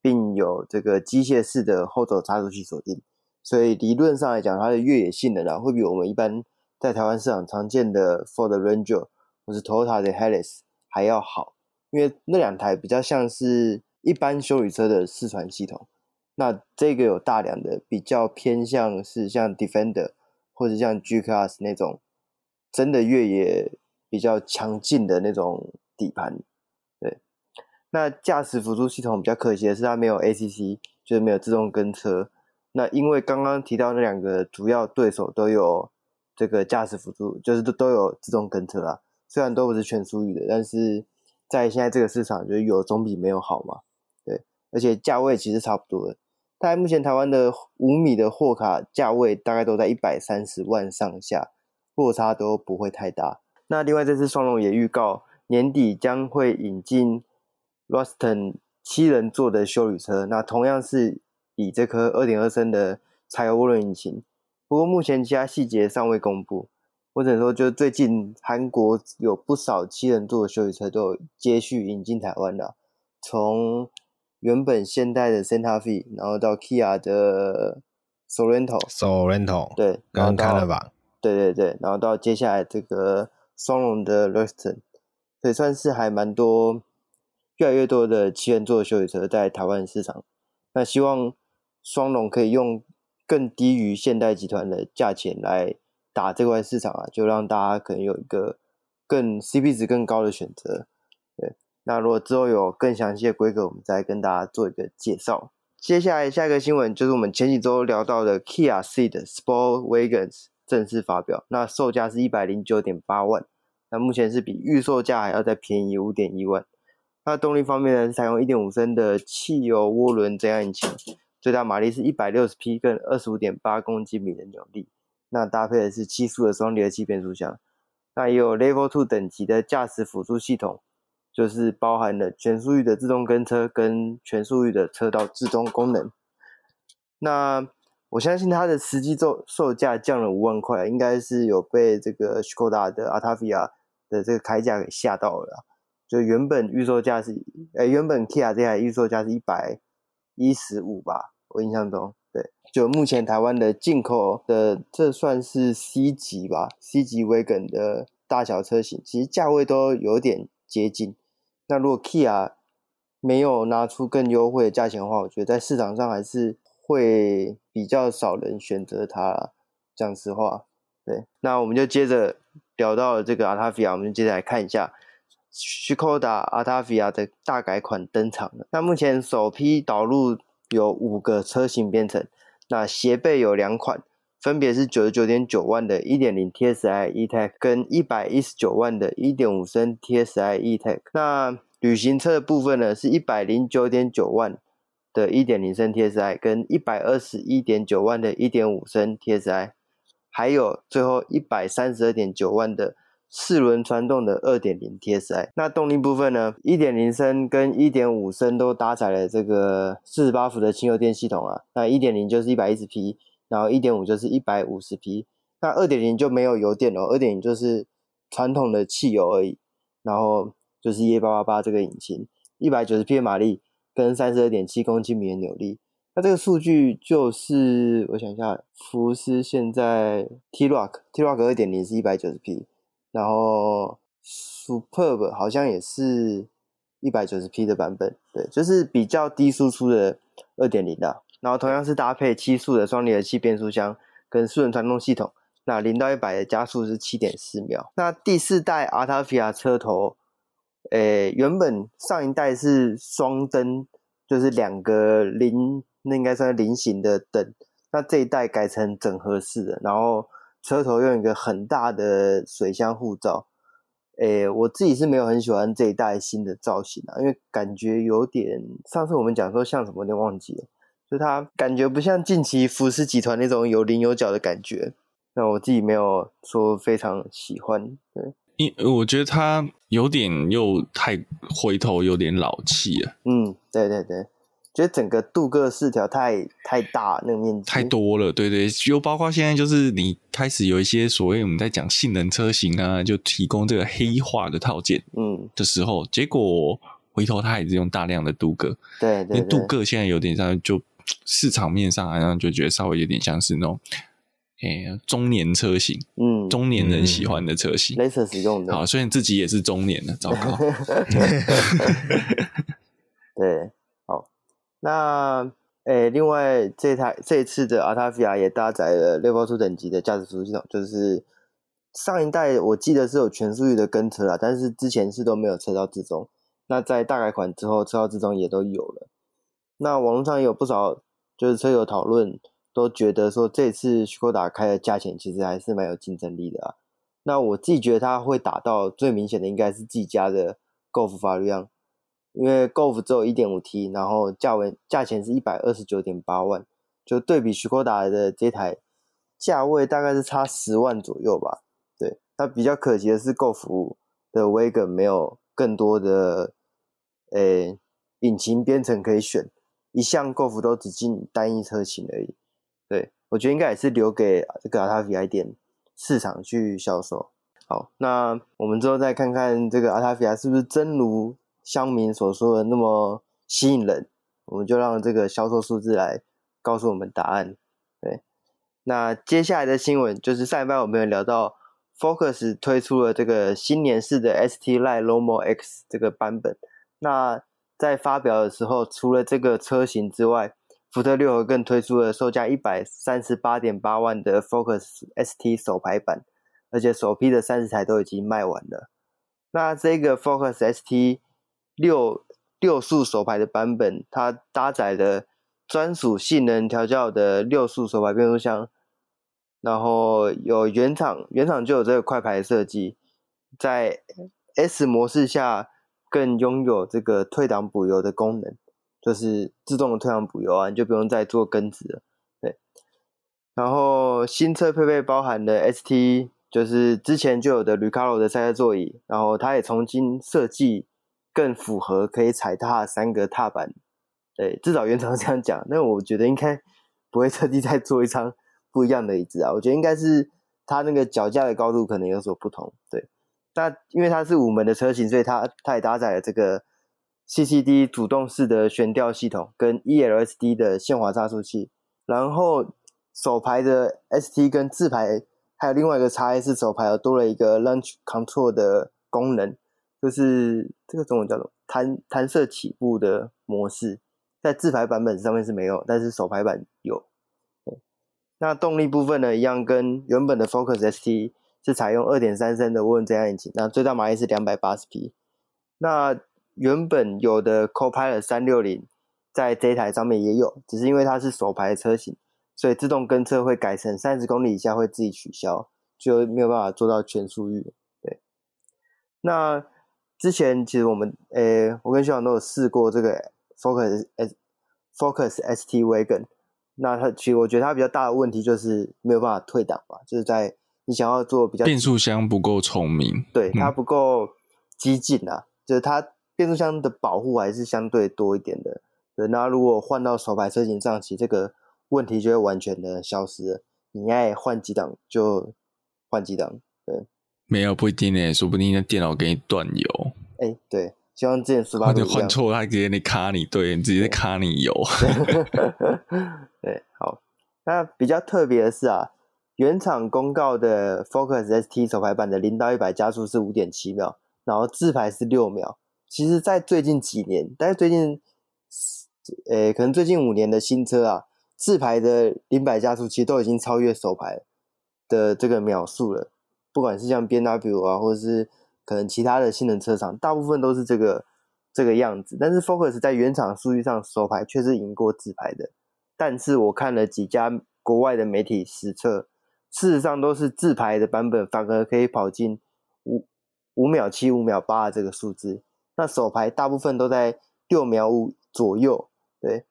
并有这个机械式的后轴差速器锁定，所以理论上来讲，它的越野性能啊，会比我们一般在台湾市场常见的 Ford Ranger 或是 Toyota 的 Hilux 还要好，因为那两台比较像是一般休旅车的四传系统，那这个有大梁的比较偏向是像 Defender。或者像 G Class 那种真的越野比较强劲的那种底盘。对，那驾驶辅助系统比较可惜的是它没有 ACC，就是没有自动跟车。那因为刚刚提到那两个主要对手都有这个驾驶辅助，就是都都有自动跟车啦。虽然都不是全速域的，但是在现在这个市场，就是有总比没有好嘛。对，而且价位其实差不多的。大概目前台湾的五米的货卡价位大概都在一百三十万上下，落差都不会太大。那另外这次双龙也预告年底将会引进 Ruston 七人座的休旅车，那同样是以这颗二点二升的柴油涡轮引擎，不过目前其他细节尚未公布。或者说，就最近韩国有不少七人座的休旅车都有接续引进台湾的，从原本现代的 Santa Fe，然后到 Kia 的 Sorento，Sorento，对，刚刚看了吧？对对对，然后到接下来这个双龙的 Ruston，所以算是还蛮多，越来越多的七人座的休旅车在台湾市场。那希望双龙可以用更低于现代集团的价钱来打这块市场啊，就让大家可能有一个更 CP 值更高的选择。那如果之后有更详细的规格，我们再跟大家做一个介绍。接下来下一个新闻就是我们前几周聊到的 Kia Ceed Sportwagon 正式发表，那售价是一百零九点八万，那目前是比预售价还要再便宜五点一万。那动力方面呢，是采用一点五升的汽油涡轮增压引擎，最大马力是一百六十匹，跟二十五点八公斤米的扭力。那搭配的是七速的双离合器变速箱，那也有 Level Two 等级的驾驶辅助系统。就是包含了全速域的自动跟车跟全速域的车道自动功能。那我相信它的实际售售价降了五万块，应该是有被这个 Skoda 的 Octavia 的这个开价给吓到了。就原本预售价是，呃，原本 Kia 这台预售价是一百一十五吧，我印象中，对。就目前台湾的进口的，这算是 C 级吧，C 级 Wagon 的大小车型，其实价位都有点接近。那如果 Kia 没有拿出更优惠的价钱的话，我觉得在市场上还是会比较少人选择它。讲实话，对。那我们就接着聊到了这个 Octavia，我们就接着来看一下 Škoda Octavia 的大改款登场了。那目前首批导入有五个车型编成，那斜背有两款，分别是九十九点九万的一点零 TSI E-Tech 跟一百一十九万的一点五升 TSI E-Tech。那旅行车的部分呢，是一百零九点九万的一点零升 TSI 跟一百二十一点九万的一点五升 TSI，还有最后一百三十二点九万的四轮传动的二点零 TSI。那动力部分呢，一点零升跟一点五升都搭载了这个四十八伏的轻油电系统啊。那一点零就是一百一十匹。然后一点五就是一百五十匹，那二点零就没有油电了，二点零就是传统的汽油而已。然后就是 EA888 这个引擎，一百九十匹马力跟三十二点七公斤米的扭力。那这个数据就是我想一下，福斯现在 T-Roc T-Roc 二点零是一百九十匹，然后 Superb 好像也是一百九十匹的版本，对，就是比较低输出的二点零的。然后同样是搭配七速的双离合器变速箱跟四轮传动系统，那零到一百的加速是七点四秒。那第四代 Octavia 车头，诶，原本上一代是双灯，就是两个菱，那应该算菱形的灯。那这一代改成整合式的，然后车头用一个很大的水箱护罩。诶，我自己是没有很喜欢这一代新的造型啊，因为感觉有点，上次我们讲说像什么，有点忘记了。就它感觉不像近期福斯集团那种有棱有角的感觉，那我自己没有说非常喜欢。对，因我觉得它有点又太回头，有点老气了。嗯，对对对，觉得整个镀铬饰条太太大，那个面积太多了。对对，又包括现在就是你开始有一些所谓我们在讲性能车型啊，就提供这个黑化的套件，嗯的时候，嗯、结果回头它还是用大量的镀铬。对，对对，因为镀铬现在有点像就。市场面上好像就觉得稍微有点像是那种，诶、欸，中年车型，嗯，中年人喜欢的车型，雷用的。好，虽然自己也是中年的，糟糕。对，好，那，诶、欸，另外这台这一次的 Octavia 也搭载了 Level 2等级的驾驶辅助系统，就是上一代我记得是有全速域的跟车啦，但是之前是都没有车道之中。那在大改款之后，车道之中也都有了。那网络上有不少就是车友讨论，都觉得说这次斯柯达开的价钱其实还是蛮有竞争力的啊。那我自己觉得它会打到最明显的应该是自己家的 Golf 法拉利，因为 Golf 只有一点五 T，然后价位价钱是一百二十九点八万，就对比斯柯达的这台价位大概是差十万左右吧。对它比较可惜的是，Golf 的 Wagon 没有更多的诶、欸、引擎编程可以选，一向 Golf 都只进单一车型而已。对，我觉得应该也是留给这个 Autavia 一点市场去销售。好，那我们之后再看看这个 Autavia 是不是真如乡民所说的那么吸引人，我们就让这个销售数字来告诉我们答案。对，那接下来的新闻就是上一半我们有聊到。Focus 推出了这个新年式的 ST Line Lomo X 这个版本。那在发表的时候，除了这个车型之外，福特六更推出了售价一百三十八点八万的 Focus ST 手排版，而且首批的三十台都已经卖完了。那这个 Focus ST 六六速手排的版本，它搭载了专属性能调教的六速手排变速箱。然后有原厂原厂就有这个快排设计，在 S 模式下更拥有这个退档补油的功能，就是自动的退档补油啊，你就不用再做更值了。对，然后新车配备包含了 ST，就是之前就有的 Recaro 的赛车座椅，然后它也重新设计，更符合可以踩踏三个踏板。对，至少原厂这样讲，那我觉得应该不会特地再做一张。不一样的椅子啊，我觉得应该是它那个脚架的高度可能有所不同。对，那因为它是五门的车型，所以它它也搭载了这个 CCD 主动式的悬吊系统跟 ELSD 的限滑差速器。然后手排的 ST 跟自排还有另外一个差异是手排多了一个 Launch Control 的功能，就是这个中文叫做弹弹射起步的模式，在自排版本上面是没有，但是手排版有。那动力部分呢，一样跟原本的 Focus ST 是采用二点三升的涡轮增压引擎，那最大马力是两百八十匹。那原本有的 Copilot 三六零在这台上面也有，只是因为它是首排车型，所以自动跟车会改成三十公里以下会自己取消，就没有办法做到全速域。对。那之前其实我们诶、我跟学长都有试过这个 Focus S Focus ST Wagon。那它其实我觉得它比较大的问题就是没有办法退档吧，就是在你想要做比较变速箱不够聪明，对，它不够激进啊，嗯、就是它变速箱的保护还是相对多一点的。对，那如果换到手排车型上，其实这个问题就会完全的消失了。你爱换几档就换几档，对，没有不一定诶，说不定那电脑给你断油。哎，对。希望之前十八度一样。换错，他直接你卡你，对，你直接卡你油。对，好。那比较特别的是啊，原厂公告的 Focus ST 手排版的零到一百加速是五点七秒，然后自排是六秒。其实，在最近几年，但是最近，呃、欸，可能最近五年的新车啊，自排的零百加速其实都已经超越手排的这个秒数了。不管是像 B W 啊，或者是。可能其他的性能车厂大部分都是这个这个样子，但是 Focus 在原厂数据上手排却是赢过自排的。但是我看了几家国外的媒体实测，事实上都是自排的版本反而可以跑进五五秒七、五秒八这个数字，那手排大部分都在六秒五左右。对，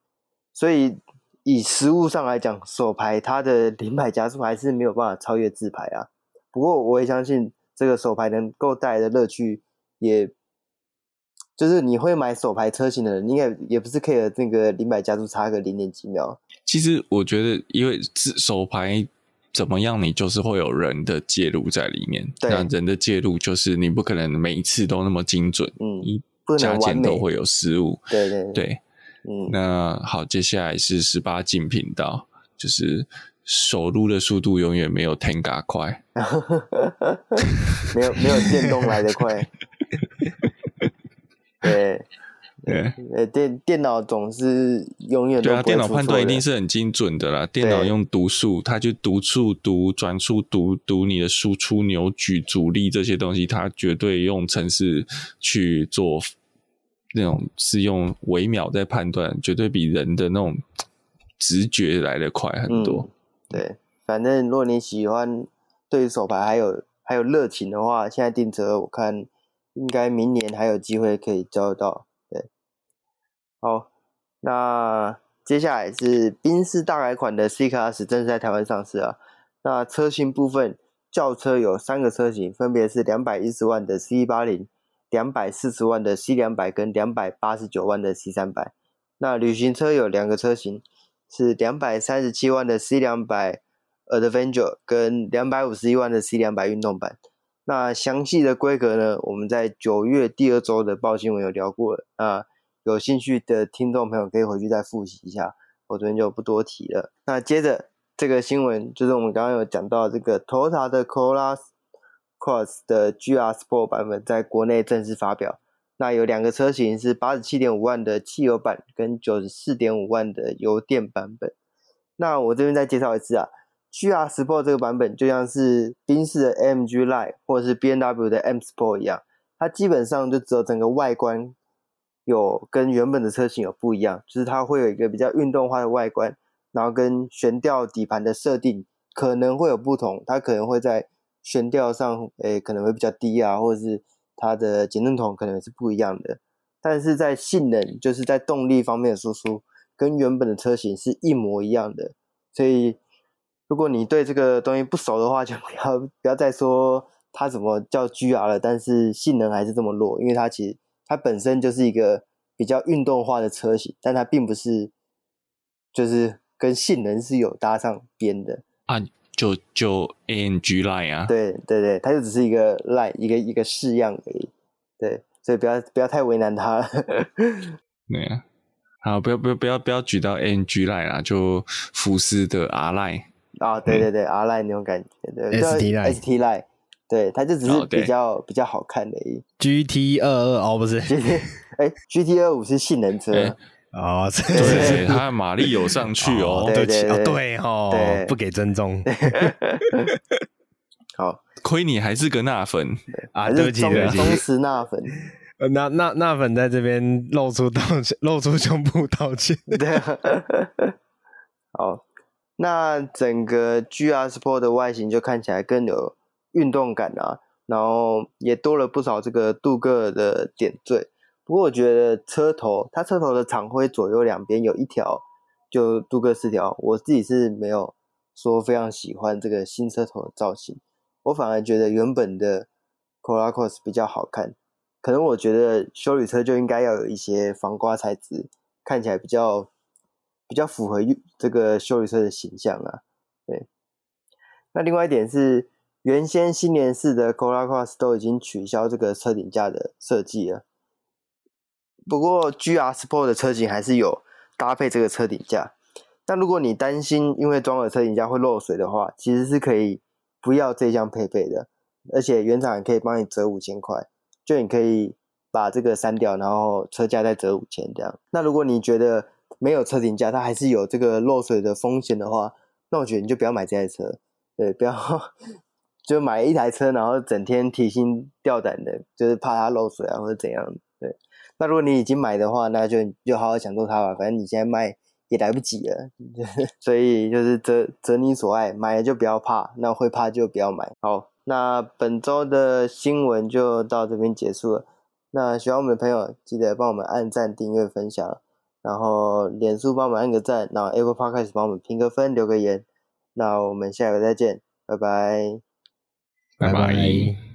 所以以实物上来讲，手排它的零百加速还是没有办法超越自排啊。不过我也相信。这个手排能够带来的乐趣也，就是你会买手排车型的人，应该也不是 care 那个零百加速差个零点几秒。其实我觉得，因为自手排怎么样，你就是会有人的介入在里面。对，那人的介入就是你不可能每一次都那么精准，嗯，一加减都会有失误。对对对，对，嗯。那好，接下来是十八禁频道，就是。手撸的速度永远没有 Tenga 快，没有没有电动来的快。对，对，呃，电电脑总是永远对啊，电脑判断一定是很精准的啦。电脑用读数，它就读数读转数读读你的输出扭矩阻力这些东西，它绝对用程式去做那种是用微秒在判断，绝对比人的那种直觉来的快很多。嗯、对，反正如果你喜欢对手牌还有还有热情的话，现在定车我看应该明年还有机会可以交得到。好，那接下来是宾士大改款的 C Class 正式在台湾上市啊。那车型部分，轿车有三个车型，分别是两百一十万的 C 一八零、两百四十万的 C 两百跟两百八十九万的 C 三百。那旅行车有两个车型，是两百三十七万的 C 两百 Adventure 跟两百五十一万的 C 两百运动版。那详细的规格呢，我们在九月第二周的报新闻有聊过了啊。有兴趣的听众朋友可以回去再复习一下，我这边就不多提了。那接着这个新闻就是我们刚刚有讲到这个 Toyota 的 Corolla Cross 的 GR Sport 版本在国内正式发表。那有两个车型是八十七点五万的汽油版跟九十四点五万的油电版本。那我这边再介绍一次啊，GR Sport 这个版本就像是宾士的 M G Line 或者是 BMW 的 M Sport 一样，它基本上就只有整个外观。有跟原本的车型有不一样，就是它会有一个比较运动化的外观，然后跟悬吊底盘的设定可能会有不同，它可能会在悬吊上，诶、可能会比较低啊，或者是它的减震筒可能是不一样的，但是在性能，就是在动力方面的输出，跟原本的车型是一模一样的，所以如果你对这个东西不熟的话，就不要不要再说它怎么叫 GR 了，但是性能还是这么弱，因为它其实。它本身就是一个比较运动化的车型，但它并不是，就是跟性能是有搭上边的。啊，就就 AMG Line 啊，对对对，它就只是一个 Line 一个一个式样而已，对，所以不要不要太为难它。对啊，好，不要不要不要不要举到 AMG Line 啊，就福斯的 R Line 啊，对对对、嗯、，R Line 那种感觉，对，ST Line ST Line。对，它就只是比较、oh, 比较好看的。GT 二二哦，不是，GT 哎，GT 二五是性能车哦，对，对它马力有上去哦，对对对，对哦，不给尊重。好，亏你还是个纳粉啊，对不起，对不起，忠实纳粉。呃，纳纳纳粉在这边露出道歉，露出胸部道歉。对啊，好，那整个 GR Sport 的外形就看起来更有。运动感啊，然后也多了不少这个镀铬的点缀。不过我觉得车头，它车头的厂徽左右两边有一条就镀铬饰条，我自己是没有说非常喜欢这个新车头的造型。我反而觉得原本的 c o r a c o s 比较好看。可能我觉得修理车就应该要有一些防刮材质，看起来比较比较符合这个修理车的形象啊。对，那另外一点是。原先新年式的 Corolla Cross 都已经取消这个车顶架的设计了，不过 GR Sport 的车型还是有搭配这个车顶架。那如果你担心因为装了车顶架会漏水的话，其实是可以不要这项配备的，而且原厂也可以帮你折五千块，就你可以把这个删掉，然后车架再折五千这样。那如果你觉得没有车顶架，它还是有这个漏水的风险的话，那我觉得你就不要买这台车，对，不要。就买一台车，然后整天提心吊胆的，就是怕它漏水啊，或者怎样。对，那如果你已经买的话，那就就好好享受它吧。反正你现在卖也来不及了，所以就是择择你所爱，买了就不要怕，那会怕就不要买。好，那本周的新闻就到这边结束了。那喜欢我们的朋友，记得帮我们按赞、订阅、分享，然后脸书帮我们按个赞，然后 Apple Podcast 帮我们评个分、留个言。那我们下回再见，拜拜拜拜。拜拜。